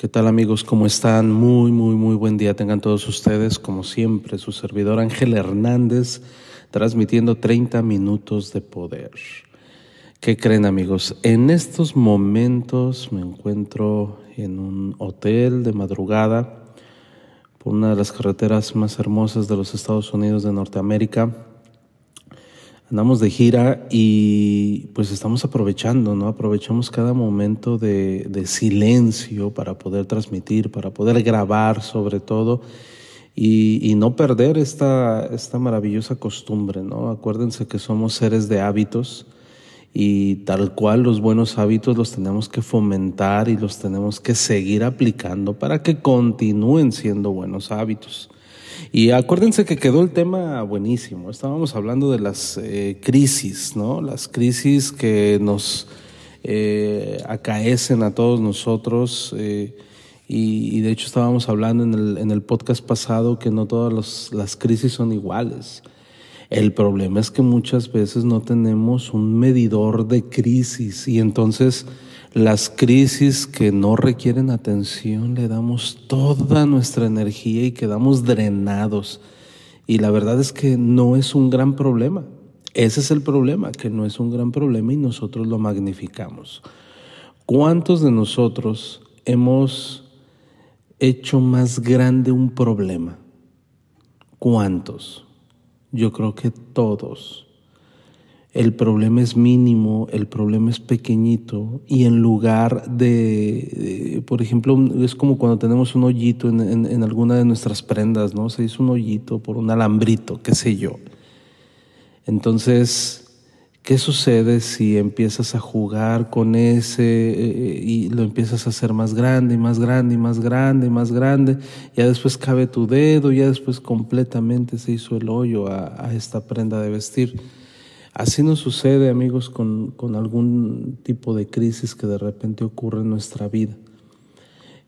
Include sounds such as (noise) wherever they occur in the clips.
¿Qué tal amigos? ¿Cómo están? Muy, muy, muy buen día tengan todos ustedes. Como siempre, su servidor Ángel Hernández, transmitiendo 30 minutos de poder. ¿Qué creen amigos? En estos momentos me encuentro en un hotel de madrugada por una de las carreteras más hermosas de los Estados Unidos de Norteamérica. Andamos de gira y pues estamos aprovechando, ¿no? Aprovechamos cada momento de, silencio para poder transmitir, para poder grabar sobre todo y, y, no perder esta, esta maravillosa costumbre, ¿no? Acuérdense que somos seres de hábitos y tal cual los buenos hábitos los tenemos que fomentar y los tenemos que seguir aplicando para que continúen siendo buenos hábitos. Y acuérdense que quedó el tema buenísimo. Estábamos hablando de las eh, crisis, ¿no? Las crisis que nos eh, acaecen a todos nosotros. Eh, y, de hecho estábamos hablando en el, en el podcast pasado que no todas las crisis son iguales. El problema es que muchas veces no tenemos un medidor de crisis y entonces las crisis que no requieren atención le damos toda nuestra energía y quedamos drenados. Y la verdad es que no es un gran problema. Ese es el problema, que no es un gran problema y nosotros lo magnificamos. ¿Cuántos de nosotros hemos hecho más grande un problema? ¿Cuántos? Yo creo que todos. El problema es mínimo, el problema es pequeñito y en lugar de, por ejemplo, es como cuando tenemos un hoyito en, alguna de nuestras prendas, ¿no? Se hizo un hoyito por un alambrito, qué sé yo. Entonces, ¿Qué sucede si empiezas a jugar con ese eh, y lo empiezas a hacer más grande y más grande y más grande y más grande? Ya después cabe tu dedo, ya después completamente se hizo el hoyo a, esta prenda de vestir. Así nos sucede, amigos, con, con algún tipo de crisis que de repente ocurre en nuestra vida.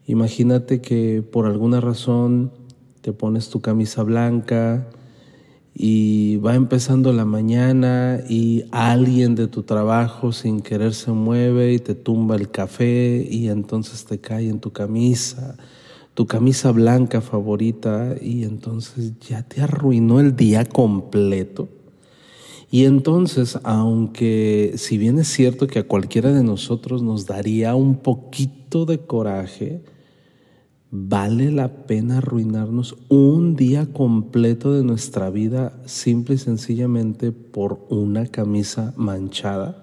Imagínate que por alguna razón te pones tu camisa blanca, y va empezando la mañana y alguien de tu trabajo sin querer se mueve y te tumba el café y entonces te cae en tu camisa, tu camisa blanca favorita y entonces ya te arruinó el día completo. Y entonces, aunque si bien es cierto que a cualquiera de nosotros nos daría un poquito de coraje, ¿Vale la pena arruinarnos un día completo de nuestra vida simple y sencillamente por una camisa manchada?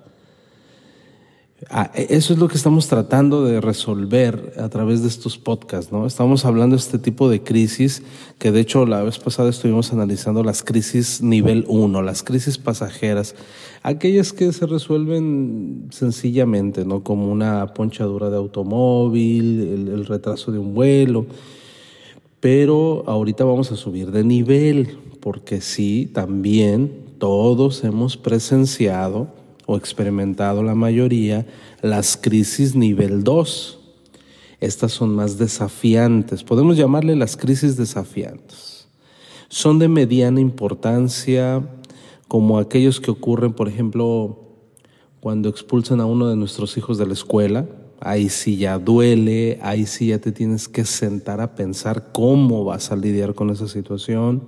Ah, e, eso es lo que estamos tratando de resolver a través de estos podcasts, ¿no? Estamos hablando de este tipo de crisis, que de hecho la vez pasada estuvimos analizando las crisis nivel 1, las crisis pasajeras, aquellas que se resuelven sencillamente, ¿no? Como una ponchadura de automóvil, el, el retraso de un vuelo. Pero ahorita vamos a subir de nivel, porque sí, también todos hemos presenciado o experimentado la mayoría las crisis nivel 2. Estas son más desafiantes, podemos llamarle las crisis desafiantes. Son de mediana importancia, como aquellos que ocurren, por ejemplo, cuando expulsan a uno de nuestros hijos de la escuela. Ahí sí ya duele, ahí sí ya te tienes que sentar a pensar cómo vas a lidiar con esa situación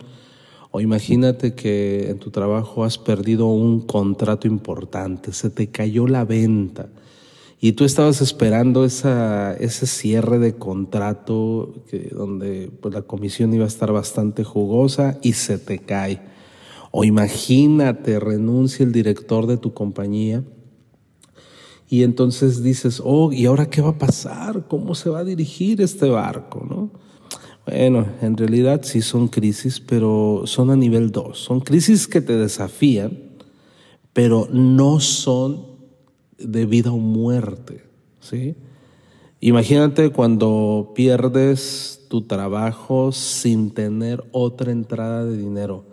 o imagínate que en tu trabajo has perdido un contrato importante, se te cayó la venta y tú estabas esperando esa, ese cierre de contrato que, donde pues, la comisión iba a estar bastante jugosa y se te cae. O imagínate, renuncia el director de tu compañía y entonces dices, oh, ¿y ahora qué va a pasar? ¿Cómo se va a dirigir este barco? ¿no? Bueno, en realidad sí son crisis, pero son a nivel 2. Son crisis que te desafían, pero no son de vida o muerte, ¿sí? Imagínate cuando pierdes tu trabajo sin tener otra entrada de dinero.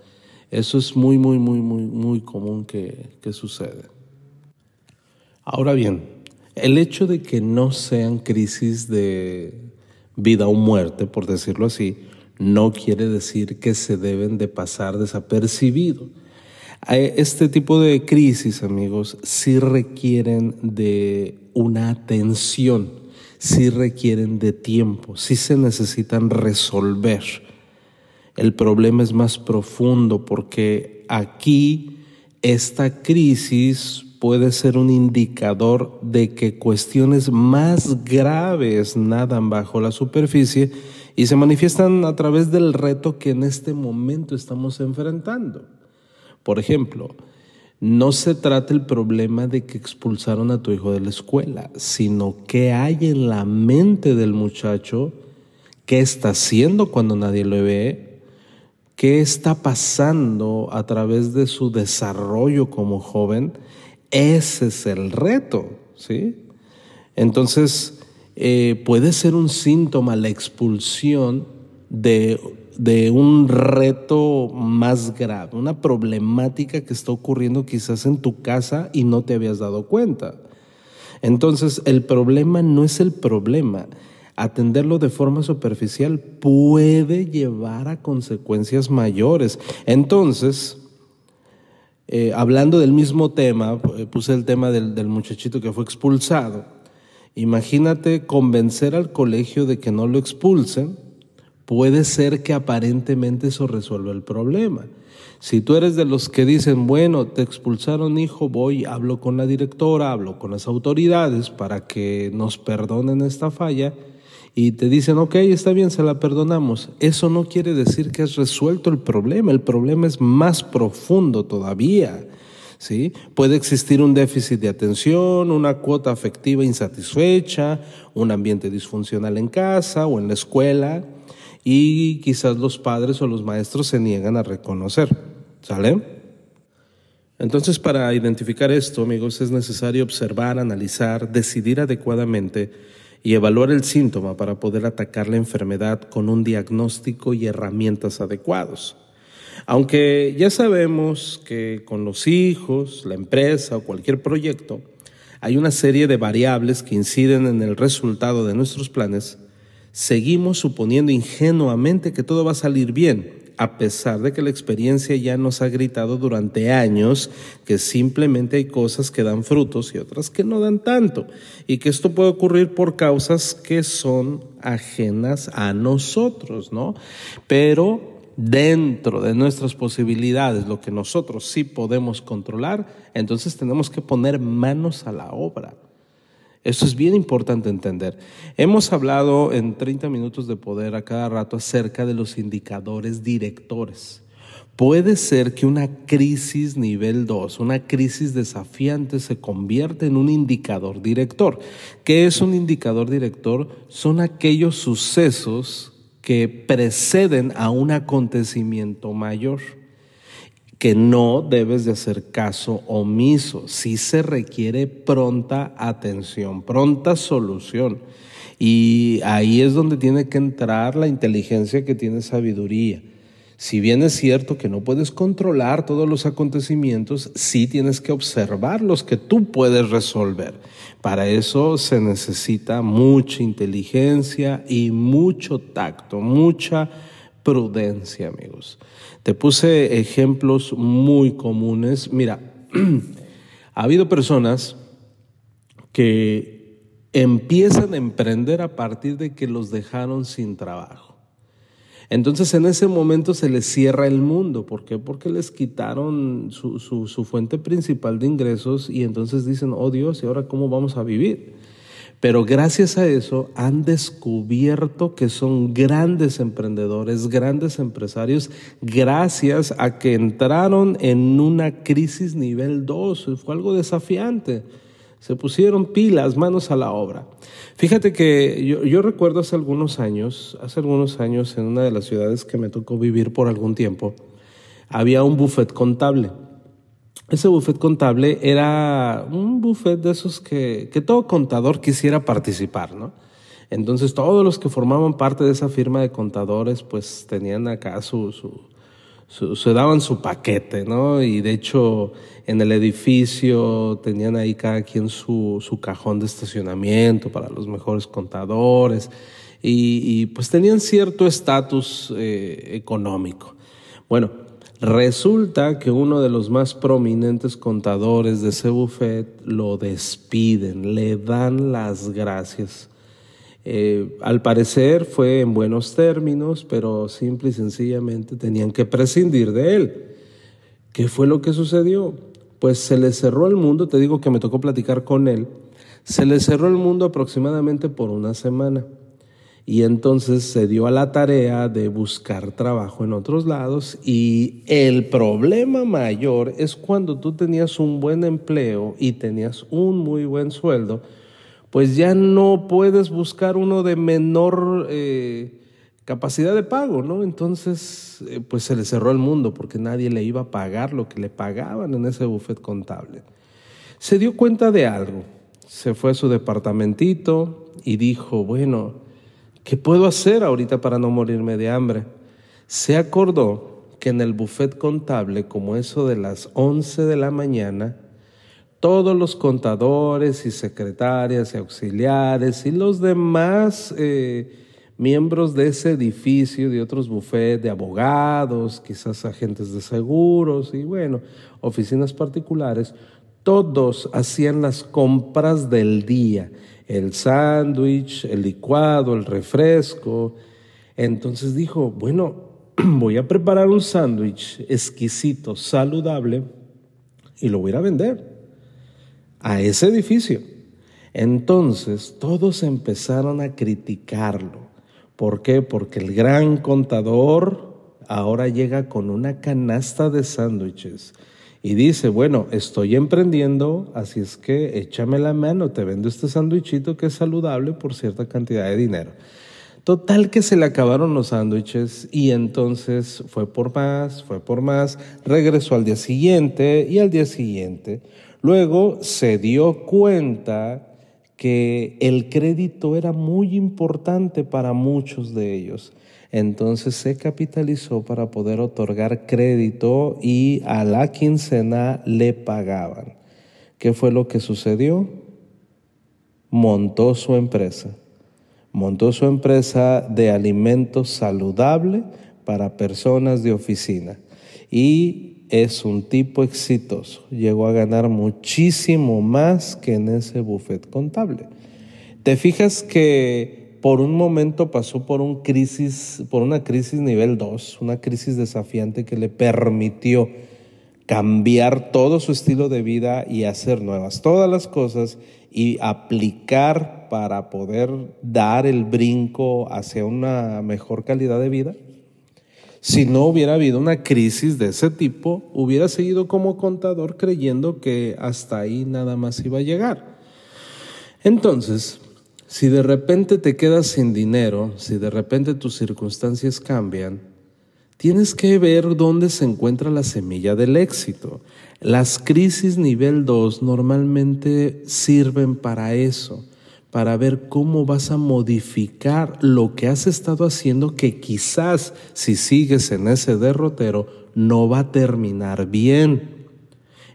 Eso es muy, muy, muy, muy, muy común que, que sucede. Ahora bien, el hecho de que no sean crisis de vida o muerte, por decirlo así, no quiere decir que se deben de pasar desapercibido. Este tipo de crisis, amigos, sí requieren de una atención sí requieren de tiempo, sí se necesitan resolver. El problema es más profundo porque aquí esta crisis puede ser un indicador de que cuestiones más graves nadan bajo la superficie y se manifiestan a través del reto que en este momento estamos enfrentando. Por ejemplo, no se trata el problema de que expulsaron a tu hijo de la escuela, sino qué hay en la mente del muchacho, qué está haciendo cuando nadie lo ve, qué está pasando a través de su desarrollo como joven. Ese es el reto, ¿sí? Entonces, eh, puede ser un síntoma la expulsión de de un reto más grave, una problemática que está ocurriendo quizás en tu casa y no te habías dado cuenta. Entonces, el problema no es el problema. Atenderlo de forma superficial puede llevar a consecuencias mayores. Entonces, eh, hablando del mismo tema, eh, puse el tema del, del muchachito que fue expulsado. Imagínate convencer al colegio de que no lo expulsen puede ser que aparentemente eso resuelva el problema. Si tú eres de los que dicen, bueno, te expulsaron hijo, voy, hablo con la directora, hablo con las autoridades para que nos perdonen esta falla, y te dicen, ok, está bien, se la perdonamos. Eso no quiere decir que has resuelto el problema, el problema es más profundo todavía. ¿Sí? Puede existir un déficit de atención, una cuota afectiva insatisfecha, un ambiente disfuncional en casa o en la escuela, y quizás los padres o los maestros se niegan a reconocer. ¿Sale? Entonces, para identificar esto, amigos, es necesario observar, analizar, decidir adecuadamente y evaluar el síntoma para poder atacar la enfermedad con un diagnóstico y herramientas adecuados. Aunque ya sabemos que con los hijos, la empresa o cualquier proyecto, hay una serie de variables que inciden en el resultado de nuestros planes, seguimos suponiendo ingenuamente que todo va a salir bien, a pesar de que la experiencia ya nos ha gritado durante años que simplemente hay cosas que dan frutos y otras que no dan tanto, y que esto puede ocurrir por causas que son ajenas a nosotros, ¿no? Pero dentro de nuestras posibilidades, lo que nosotros sí podemos controlar, entonces tenemos que poner manos a la obra. Esto es bien importante entender. Hemos hablado en 30 minutos de poder a cada rato acerca de los indicadores directores. Puede ser que una crisis nivel 2, una crisis desafiante, se convierta en un indicador director. ¿Qué es un indicador director? Son aquellos sucesos que preceden a un acontecimiento mayor que no debes de hacer caso omiso. Sí se requiere pronta atención, pronta solución. Y ahí es donde tiene que entrar la inteligencia que tiene sabiduría. Si bien es cierto que no puedes controlar todos los acontecimientos, sí tienes que observar los que tú puedes resolver. Para eso se necesita mucha inteligencia y mucho tacto, mucha prudencia, amigos. Te puse ejemplos muy comunes. Mira, (clears throat) ha habido personas que empiezan a emprender a partir de que los dejaron sin trabajo. Entonces en ese momento se les cierra el mundo. ¿Por qué? Porque les quitaron su, su fuente principal de ingresos y entonces dicen, oh Dios, ¿y ahora cómo vamos a vivir? Pero gracias a eso han descubierto que son grandes emprendedores, grandes empresarios, gracias a que entraron en una crisis nivel 2. Fue algo desafiante. Se pusieron pilas, manos a la obra. Fíjate que yo, yo recuerdo hace algunos años, hace algunos años en una de las ciudades que me tocó vivir por algún tiempo, había un buffet contable. Ese buffet contable era un buffet de esos que, que todo contador quisiera participar, ¿no? Entonces todos los que formaban parte de esa firma de contadores pues tenían acá su, se daban su paquete, ¿no? Y de hecho en el edificio tenían ahí cada quien su, su cajón de estacionamiento para los mejores contadores y, pues tenían cierto estatus eh, económico. Bueno, resulta que uno de los más prominentes contadores de ese buffet lo despiden, le dan las gracias. Eh, al parecer fue en buenos términos, pero simple y sencillamente tenían que prescindir de él. ¿Qué fue lo que sucedió? Pues se le cerró el mundo, te digo que me tocó platicar con él, se le cerró el mundo aproximadamente por una semana y entonces se dio a la tarea de buscar trabajo en otros lados y el problema mayor es cuando tú tenías un buen empleo y tenías un muy buen sueldo, pues ya no puedes buscar uno de menor eh, capacidad de pago, ¿no? Entonces, eh, pues se le cerró el mundo porque nadie le iba a pagar lo que le pagaban en ese buffet contable. Se dio cuenta de algo, se fue a su departamentito y dijo, bueno, ¿Qué puedo hacer ahorita para no morirme de hambre? Se acordó que en el buffet contable, como eso de las 11 de la mañana, todos los contadores y secretarias y auxiliares y los demás eh, miembros de ese edificio, de otros buffets, de abogados, quizás agentes de seguros y bueno, oficinas particulares, todos hacían las compras del día el sándwich, el licuado, el refresco. Entonces dijo, bueno, (clears throat) voy a preparar un sándwich exquisito, saludable, y lo voy a vender a ese edificio. Entonces todos empezaron a criticarlo. ¿Por qué? Porque el gran contador ahora llega con una canasta de sándwiches y dice, bueno, estoy emprendiendo, así es que échame la mano, te vendo este sándwichito que es saludable por cierta cantidad de dinero. Total que se le acabaron los sándwiches y entonces fue por más, fue por más, regresó al día siguiente y al día siguiente. Luego se dio cuenta que el crédito era muy importante para muchos de ellos. Entonces se capitalizó para poder otorgar crédito y a la quincena le pagaban. ¿Qué fue lo que sucedió? Montó su empresa. Montó su empresa de alimentos saludable para personas de oficina. Y es un tipo exitoso. Llegó a ganar muchísimo más que en ese buffet contable. Te fijas que por un momento pasó por, un crisis, por una crisis nivel 2, una crisis desafiante que le permitió cambiar todo su estilo de vida y hacer nuevas todas las cosas y aplicar para poder dar el brinco hacia una mejor calidad de vida. Si no hubiera habido una crisis de ese tipo, hubiera seguido como contador creyendo que hasta ahí nada más iba a llegar. Entonces, si de repente te quedas sin dinero, si de repente tus circunstancias cambian, tienes que ver dónde se encuentra la semilla del éxito. Las crisis nivel 2 normalmente sirven para eso, para ver cómo vas a modificar lo que has estado haciendo que quizás si sigues en ese derrotero no va a terminar bien.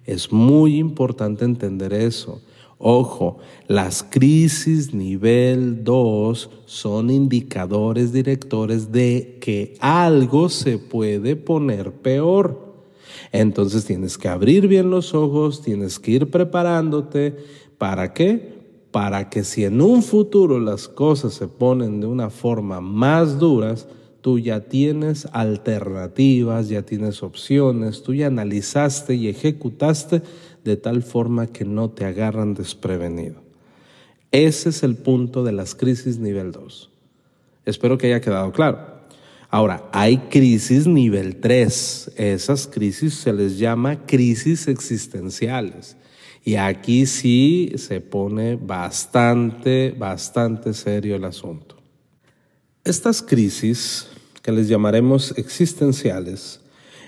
Es muy importante entender eso. Ojo, las crisis nivel 2 son indicadores directores de que algo se puede poner peor. Entonces tienes que abrir bien los ojos, tienes que ir preparándote. ¿Para qué? Para que si en un futuro las cosas se ponen de una forma más duras, tú ya tienes alternativas, ya tienes opciones, tú ya analizaste y ejecutaste de tal forma que no te agarran desprevenido. Ese es el punto de las crisis nivel 2. Espero que haya quedado claro. Ahora, hay crisis nivel 3. Esas crisis se les llama crisis existenciales. Y aquí sí se pone bastante, bastante serio el asunto. Estas crisis, que les llamaremos existenciales,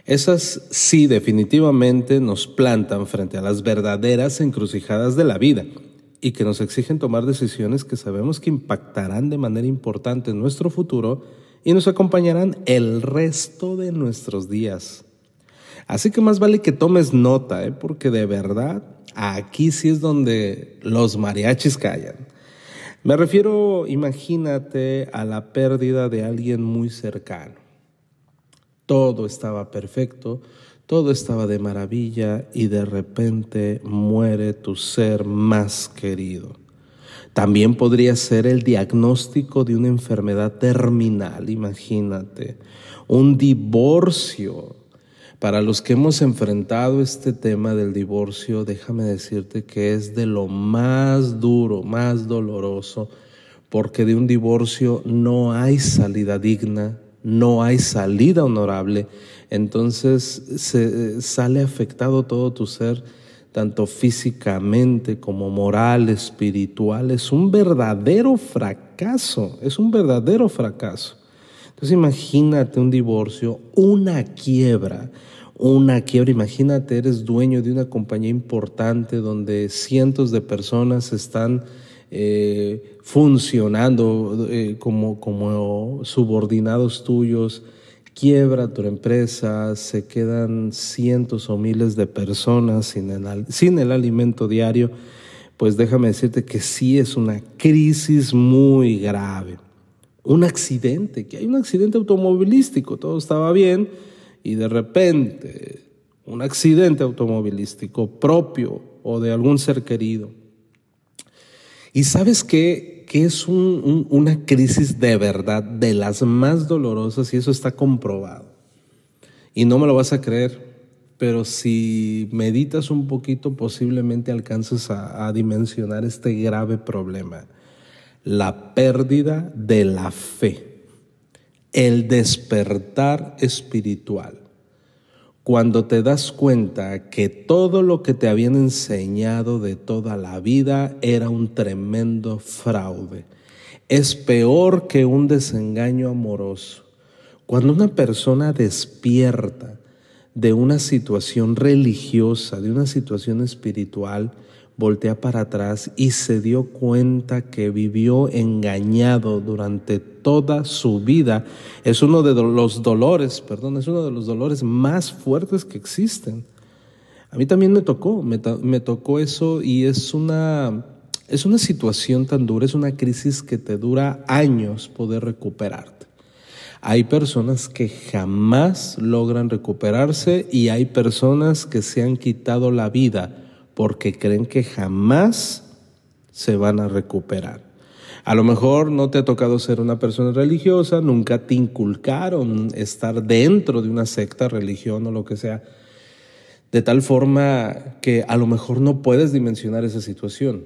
esas sí definitivamente nos plantan frente a las verdaderas encrucijadas de la vida. y que nos exigen tomar decisiones que sabemos que impactarán de manera importante en nuestro futuro y nos acompañarán el resto de nuestros días. Así que más vale que tomes nota, ¿eh? porque de verdad aquí sí es donde los mariachis callan. Me refiero, imagínate, a la pérdida de alguien muy cercano. Todo estaba perfecto, todo estaba de maravilla y de repente muere tu ser más querido. También podría ser el diagnóstico de una enfermedad terminal, imagínate, un divorcio. Para los que hemos enfrentado este tema del divorcio, déjame decirte que es de lo más duro, más doloroso, porque de un divorcio no hay salida digna, no hay salida honorable, entonces se, sale afectado todo tu ser, tanto físicamente como moral, espiritual. Es un verdadero fracaso, es un verdadero fracaso. Entonces imagínate un divorcio, una quiebra, una quiebra. Imagínate, eres dueño de una compañía importante donde cientos de personas están eh, funcionando eh, como, como subordinados tuyos, quiebra tu empresa, se quedan cientos o miles de personas sin el, sin el alimento diario, pues déjame decirte que sí es una crisis muy grave. Un accidente, que hay un accidente automovilístico, todo estaba bien y de repente un accidente automovilístico propio o de algún ser querido y sabes que, es una crisis de verdad, de las más dolorosas, y eso está comprobado. Y no me lo vas a creer, pero si meditas un poquito, posiblemente alcances a, a dimensionar este grave problema. La pérdida de la fe, el despertar espiritual cuando te das cuenta que todo lo que te habían enseñado de toda la vida era un tremendo fraude. Es peor que un desengaño amoroso. Cuando una persona despierta de una situación religiosa, de una situación espiritual, voltea para atrás y se dio cuenta que vivió engañado durante toda su vida. Es uno de los dolores, perdón, es uno de los dolores más fuertes que existen. A mí también me tocó, me, tocó eso y es una, es una situación tan dura, es una crisis que te dura años poder recuperarte. Hay personas que jamás logran recuperarse y hay personas que se han quitado la vida porque creen que jamás se van a recuperar. A lo mejor no te ha tocado ser una persona religiosa, nunca te inculcaron estar dentro de una secta, religión o lo que sea, de tal forma que a lo mejor no puedes dimensionar esa situación.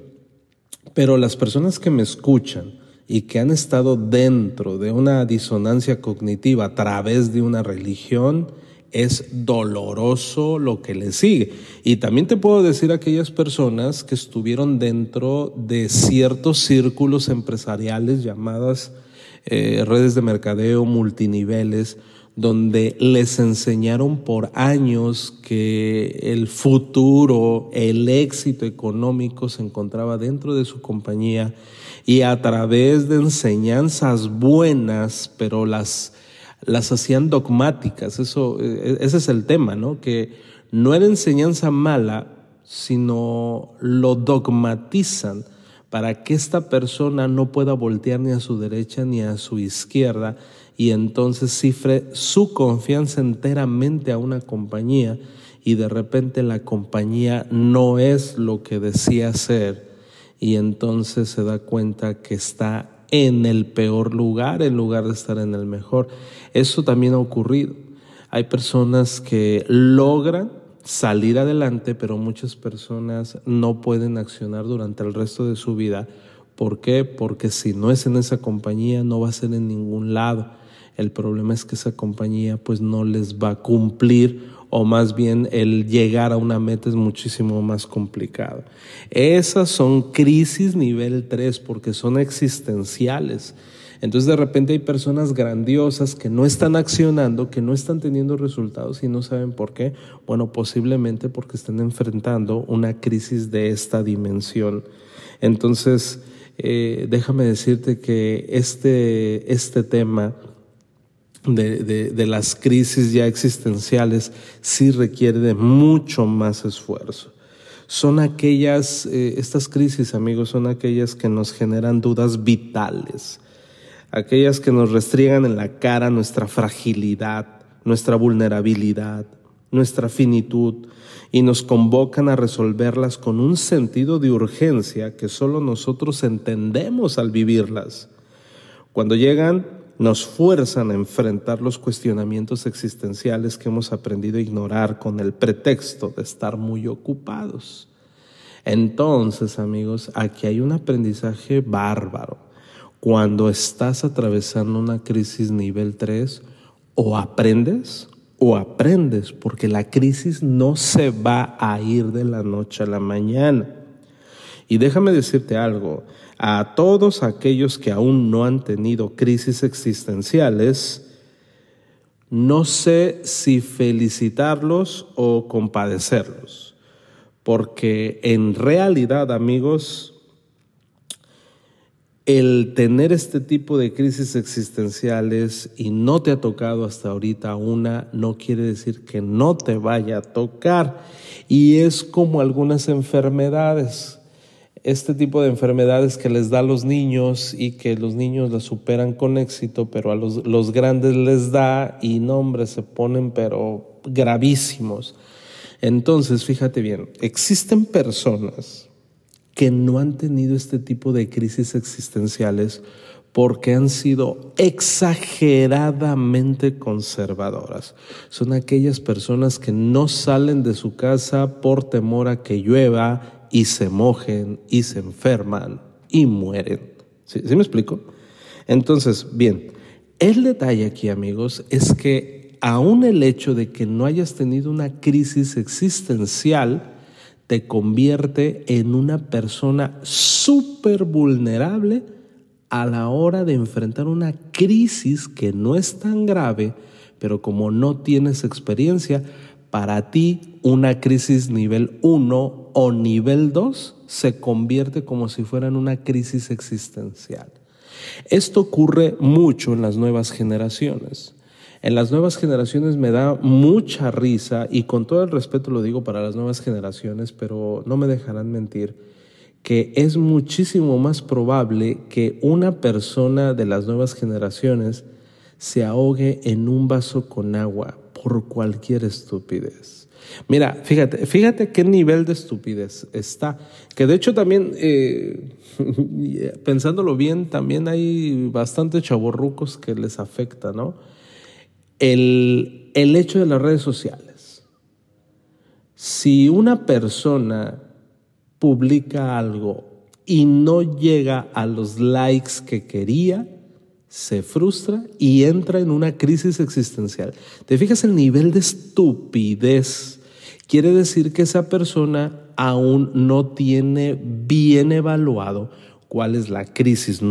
Pero las personas que me escuchan y que han estado dentro de una disonancia cognitiva a través de una religión, es doloroso lo que le sigue. Y también te puedo decir aquellas personas que estuvieron dentro de ciertos círculos empresariales llamadas eh, redes de mercadeo multiniveles, donde les enseñaron por años que el futuro, el éxito económico se encontraba dentro de su compañía y a través de enseñanzas buenas, pero las las hacían dogmáticas. Eso, eh, ese es el tema, ¿no? Que no era enseñanza mala, sino lo dogmatizan para que esta persona no pueda voltear ni a su derecha ni a su izquierda y entonces cifre su confianza enteramente a una compañía y de repente la compañía no es lo que decía ser y entonces se da cuenta que está en el peor lugar en lugar de estar en el mejor. Eso también ha ocurrido. Hay personas que logran salir adelante, pero muchas personas no pueden accionar durante el resto de su vida. ¿Por qué? Porque si no es en esa compañía, no va a ser en ningún lado. El problema es que esa compañía pues no les va a cumplir o más bien el llegar a una meta es muchísimo más complicado. Esas son crisis nivel 3 porque son existenciales. Entonces de repente hay personas grandiosas que no están accionando, que no están teniendo resultados y no saben por qué. Bueno, posiblemente porque están enfrentando una crisis de esta dimensión. Entonces, eh, déjame decirte que este, este tema de, de, las crisis ya existenciales sí requiere de mucho más esfuerzo. Son aquellas, eh, estas crisis, amigos, son aquellas que nos generan dudas vitales, aquellas que nos restriegan en la cara nuestra fragilidad, nuestra vulnerabilidad, nuestra finitud y nos convocan a resolverlas con un sentido de urgencia que solo nosotros entendemos al vivirlas. Cuando llegan, nos fuerzan a enfrentar los cuestionamientos existenciales que hemos aprendido a ignorar con el pretexto de estar muy ocupados. Entonces, amigos, aquí hay un aprendizaje bárbaro. Cuando estás atravesando una crisis nivel 3, o aprendes o aprendes, porque la crisis no se va a ir de la noche a la mañana. Y déjame decirte algo, a todos aquellos que aún no han tenido crisis existenciales, no sé si felicitarlos o compadecerlos, porque en realidad, amigos, el tener este tipo de crisis existenciales y no te ha tocado hasta ahorita una, no quiere decir que no te vaya a tocar. Y es como algunas enfermedades este tipo de enfermedades que les da a los niños y que los niños las superan con éxito, pero a los, los grandes les da y nombres se ponen pero gravísimos. Entonces, fíjate bien, existen personas que no han tenido este tipo de crisis existenciales porque han sido exageradamente conservadoras. Son aquellas personas que no salen de su casa por temor a que llueva y se mojen y se enferman y mueren. ¿Sí, me explico? Entonces, bien, el detalle aquí, amigos, es que aún el hecho de que no hayas tenido una crisis existencial te convierte en una persona súper vulnerable a la hora de enfrentar una crisis que no es tan grave, pero como no tienes experiencia, para ti una crisis nivel 1 o nivel 2 se convierte como si fuera en una crisis existencial. Esto ocurre mucho en las nuevas generaciones. En las nuevas generaciones me da mucha risa y con todo el respeto lo digo para las nuevas generaciones, pero no me dejarán mentir que es muchísimo más probable que una persona de las nuevas generaciones se ahogue en un vaso con agua por cualquier estupidez. Mira, fíjate, fíjate qué nivel de estupidez está. Que de hecho también, eh, (laughs) pensándolo bien, también hay bastantes chavorrucos que les afecta, ¿no? El, el hecho de las redes sociales. Si una persona publica algo y no llega a los likes que quería, se frustra y entra en una crisis existencial. ¿Te fijas el nivel de estupidez? Quiere decir que esa persona aún no tiene bien evaluado cuál es la crisis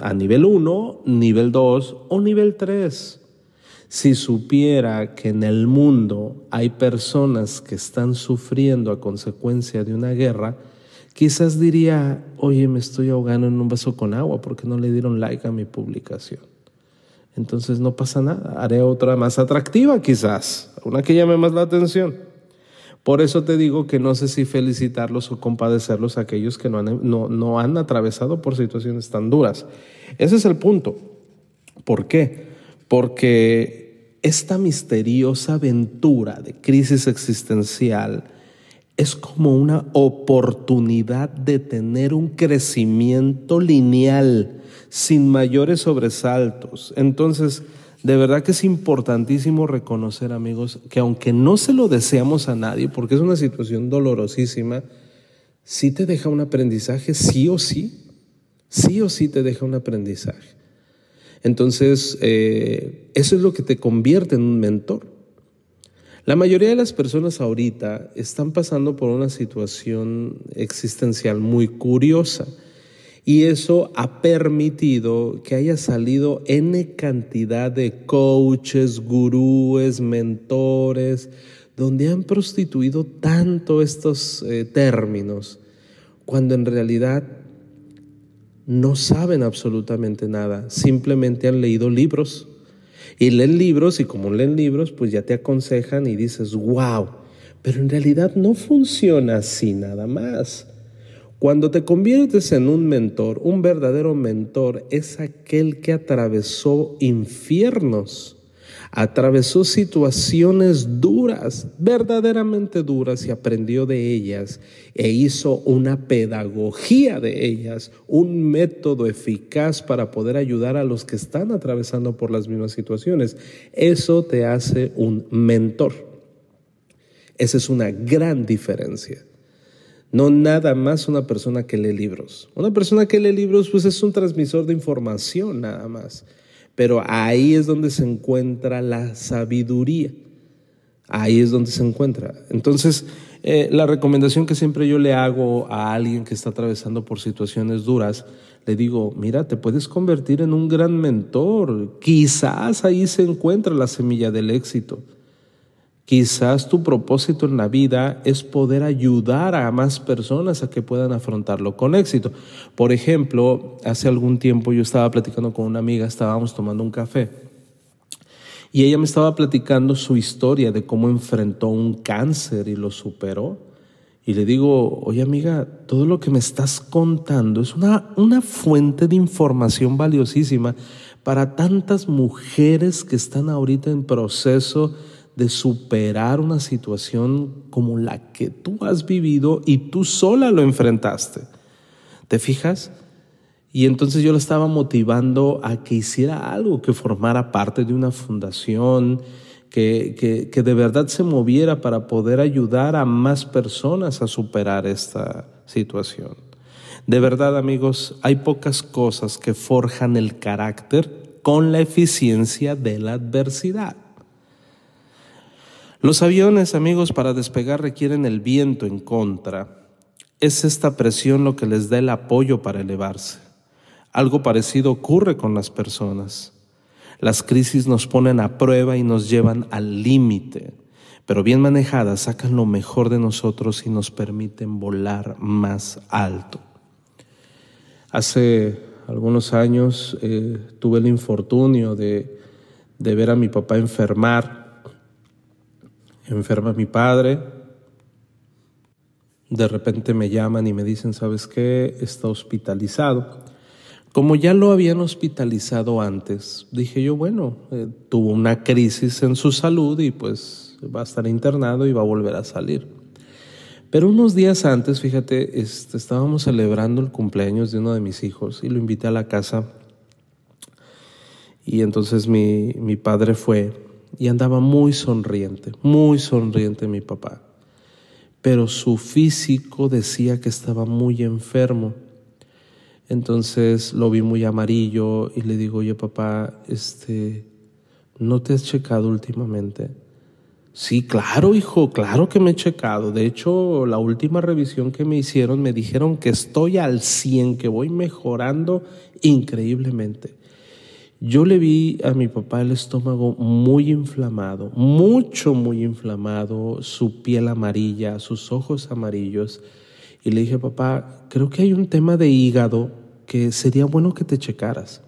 a nivel 1, nivel 2 o nivel 3. Si supiera que en el mundo hay personas que están sufriendo a consecuencia de una guerra, Quizás diría, oye, me estoy ahogando en un vaso con agua porque no le dieron like a mi publicación. Entonces no pasa nada, haré otra más atractiva quizás, una que llame más la atención. Por eso te digo que no sé si felicitarlos o compadecerlos a aquellos que no han, no, han atravesado por situaciones tan duras. Ese es el punto. ¿Por qué? Porque esta misteriosa aventura de crisis existencial, es como una oportunidad de tener un crecimiento lineal sin mayores sobresaltos. Entonces, de verdad que es importantísimo reconocer, amigos, que aunque no se lo deseamos a nadie, porque es una situación dolorosísima, sí te deja un aprendizaje, sí o sí, sí o sí te deja un aprendizaje. Entonces, eh, eso es lo que te convierte en un mentor. La mayoría de las personas ahorita están pasando por una situación existencial muy curiosa Y eso ha permitido que haya salido N cantidad de coaches, gurúes, mentores, donde han prostituido tanto estos eh, términos, cuando en realidad no saben absolutamente nada, simplemente han leído libros. Y leen libros y como leen libros, pues ya te aconsejan y dices, wow, pero en realidad no funciona así nada más. Cuando te conviertes en un mentor, un verdadero mentor es aquel que atravesó infiernos, atravesó situaciones duras, verdaderamente duras y aprendió de ellas e hizo una pedagogía de ellas, un método eficaz para poder ayudar a los que están atravesando por las mismas situaciones. Eso te hace un mentor. Esa es una gran diferencia. No nada más una persona que lee libros. Una persona que lee libros pues es un transmisor de información nada más. Pero ahí es donde se encuentra la sabiduría. Ahí es donde se encuentra. Entonces, eh, la recomendación que siempre yo le hago a alguien que está atravesando por situaciones duras, le digo, mira, te puedes convertir en un gran mentor. Quizás ahí se encuentra la semilla del éxito. Quizás tu propósito en la vida es poder ayudar a más personas a que puedan afrontarlo con éxito. Por ejemplo, hace algún tiempo yo estaba platicando con una amiga, estábamos tomando un café y ella me estaba platicando su historia de cómo enfrentó un cáncer y lo superó. Y le digo, oye amiga, todo lo que me estás contando es una, una fuente de información valiosísima para tantas mujeres que están ahorita en proceso de superar una situación como la que tú has vivido y tú sola lo enfrentaste. ¿Te fijas? Y entonces yo la estaba motivando a que hiciera algo, que formara parte de una fundación, que, que, que, de verdad se moviera para poder ayudar a más personas a superar esta situación. De verdad, amigos, hay pocas cosas que forjan el carácter con la eficiencia de la adversidad. Los aviones, amigos, para despegar requieren el viento en contra. Es esta presión lo que les da el apoyo para elevarse. Algo parecido ocurre con las personas. Las crisis nos ponen a prueba y nos llevan al límite, pero bien manejadas sacan lo mejor de nosotros y nos permiten volar más alto. Hace algunos años eh, tuve el infortunio de, de ver a mi papá enfermar enferma mi padre, de repente me llaman y me dicen, ¿sabes qué? Está hospitalizado. Como ya lo habían hospitalizado antes, dije yo, bueno, eh, tuvo una crisis en su salud y pues va a estar internado y va a volver a salir. Pero unos días antes, fíjate, este, estábamos celebrando el cumpleaños de uno de mis hijos y lo invité a la casa. Y entonces mi, mi padre fue y andaba muy sonriente, muy sonriente mi papá. Pero su físico decía que estaba muy enfermo. Entonces lo vi muy amarillo y le digo, oye papá, este, ¿no te has checado últimamente? Sí, claro, hijo, claro que me he checado. De hecho, la última revisión que me hicieron me dijeron que estoy al 100, que voy mejorando increíblemente. Yo le vi a mi papá el estómago muy inflamado, mucho, muy inflamado, su piel amarilla, sus ojos amarillos. Y le dije, papá, creo que hay un tema de hígado que sería bueno que te checaras.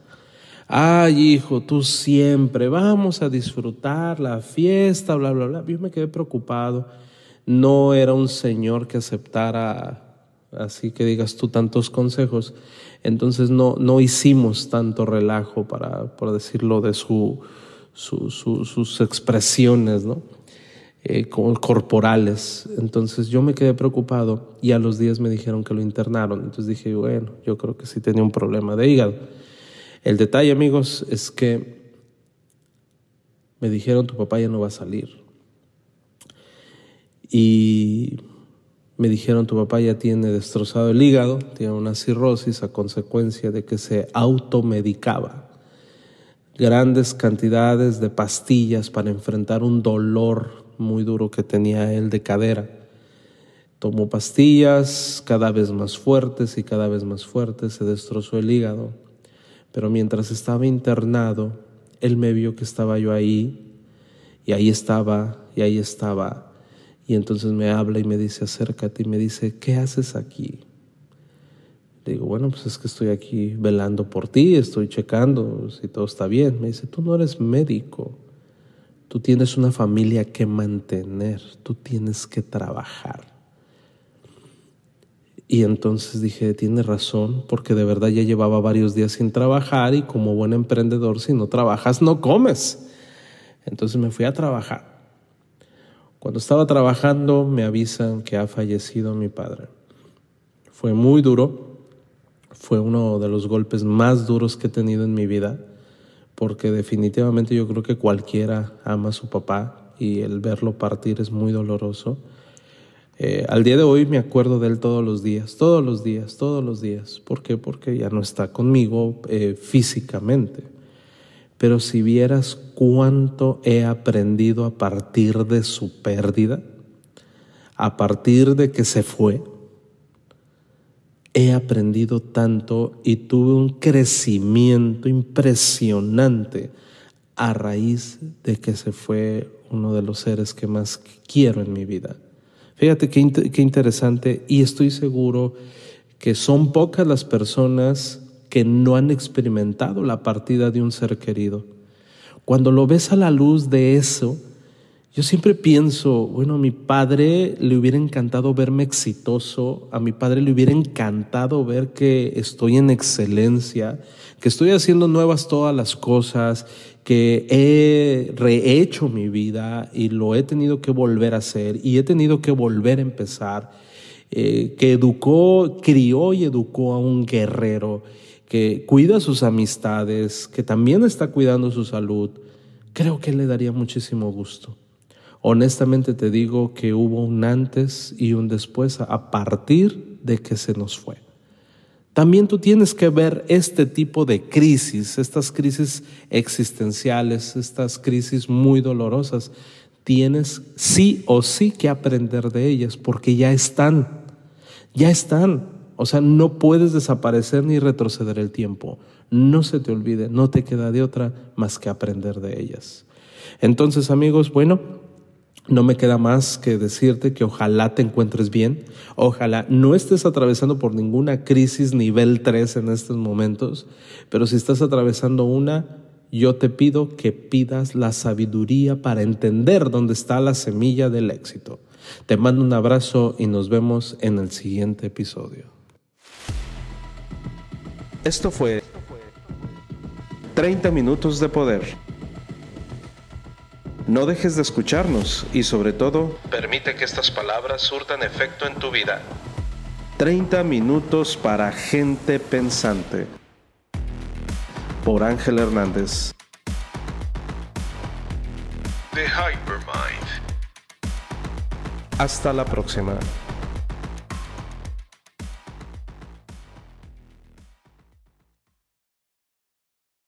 Ay, hijo, tú siempre, vamos a disfrutar la fiesta, bla, bla, bla. Yo me quedé preocupado. No era un señor que aceptara así que digas tú tantos consejos. Entonces no, no hicimos tanto relajo para, por decirlo, de su, sus expresiones, ¿no? Eh, corporales. Entonces yo me quedé preocupado y a los días me dijeron que lo internaron. Entonces dije, bueno, yo creo que sí tenía un problema de hígado. El detalle, amigos, es que me dijeron, tu papá ya no va a salir. Y me dijeron, tu papá ya tiene destrozado el hígado, tiene una cirrosis a consecuencia de que se automedicaba. Grandes cantidades de pastillas para enfrentar un dolor muy duro que tenía él de cadera. Tomó pastillas cada vez más fuertes y cada vez más fuertes, se destrozó el hígado. Pero mientras estaba internado, él me vio que estaba yo ahí, y ahí estaba, y ahí estaba. Y entonces me habla y me dice, acércate, y me dice, ¿qué haces aquí? Le digo, bueno, pues es que estoy aquí velando por ti, estoy checando si todo está bien. Me dice, tú no eres médico, tú tienes una familia que mantener, tú tienes que trabajar. Y entonces dije, tiene razón, porque de verdad ya llevaba varios días sin trabajar y como buen emprendedor, si no trabajas, no comes. Entonces me fui a trabajar. Cuando estaba trabajando me avisan que ha fallecido mi padre. Fue muy duro, fue uno de los golpes más duros que he tenido en mi vida, porque definitivamente yo creo que cualquiera ama a su papá y el verlo partir es muy doloroso. Eh, al día de hoy me acuerdo de él todos los días, todos los días, todos los días. ¿Por qué? Porque ya no está conmigo eh, físicamente. Pero si vieras cuánto he aprendido a partir de su pérdida, a partir de que se fue, he aprendido tanto y tuve un crecimiento impresionante a raíz de que se fue uno de los seres que más quiero en mi vida. Fíjate qué, interesante y estoy seguro que son pocas las personas que no han experimentado la partida de un ser querido. Cuando lo ves a la luz de eso, yo siempre pienso, bueno, a mi padre le hubiera encantado verme exitoso, a mi padre le hubiera encantado ver que estoy en excelencia, que estoy haciendo nuevas todas las cosas, que he rehecho mi vida y lo he tenido que volver a hacer y he tenido que volver a empezar, eh, que educó, crió y educó a un guerrero que cuida sus amistades, que también está cuidando su salud, creo que le daría muchísimo gusto. Honestamente te digo que hubo un antes y un después a partir de que se nos fue. También tú tienes que ver este tipo de crisis, estas crisis existenciales, estas crisis muy dolorosas. Tienes sí o sí que aprender de ellas porque ya están, ya están. O sea, no puedes desaparecer ni retroceder el tiempo. No se te olvide, no te queda de otra más que aprender de ellas. Entonces, amigos, bueno, no me queda más que decirte que ojalá te encuentres bien, ojalá no estés atravesando por ninguna crisis nivel 3 en estos momentos, pero si estás atravesando una, yo te pido que pidas la sabiduría para entender dónde está la semilla del éxito. Te mando un abrazo y nos vemos en el siguiente episodio. Esto fue 30 minutos de poder. No dejes de escucharnos y sobre todo, permite que estas palabras surtan efecto en tu vida. 30 minutos para gente pensante. Por Ángel Hernández. The Hypermind. Hasta la próxima.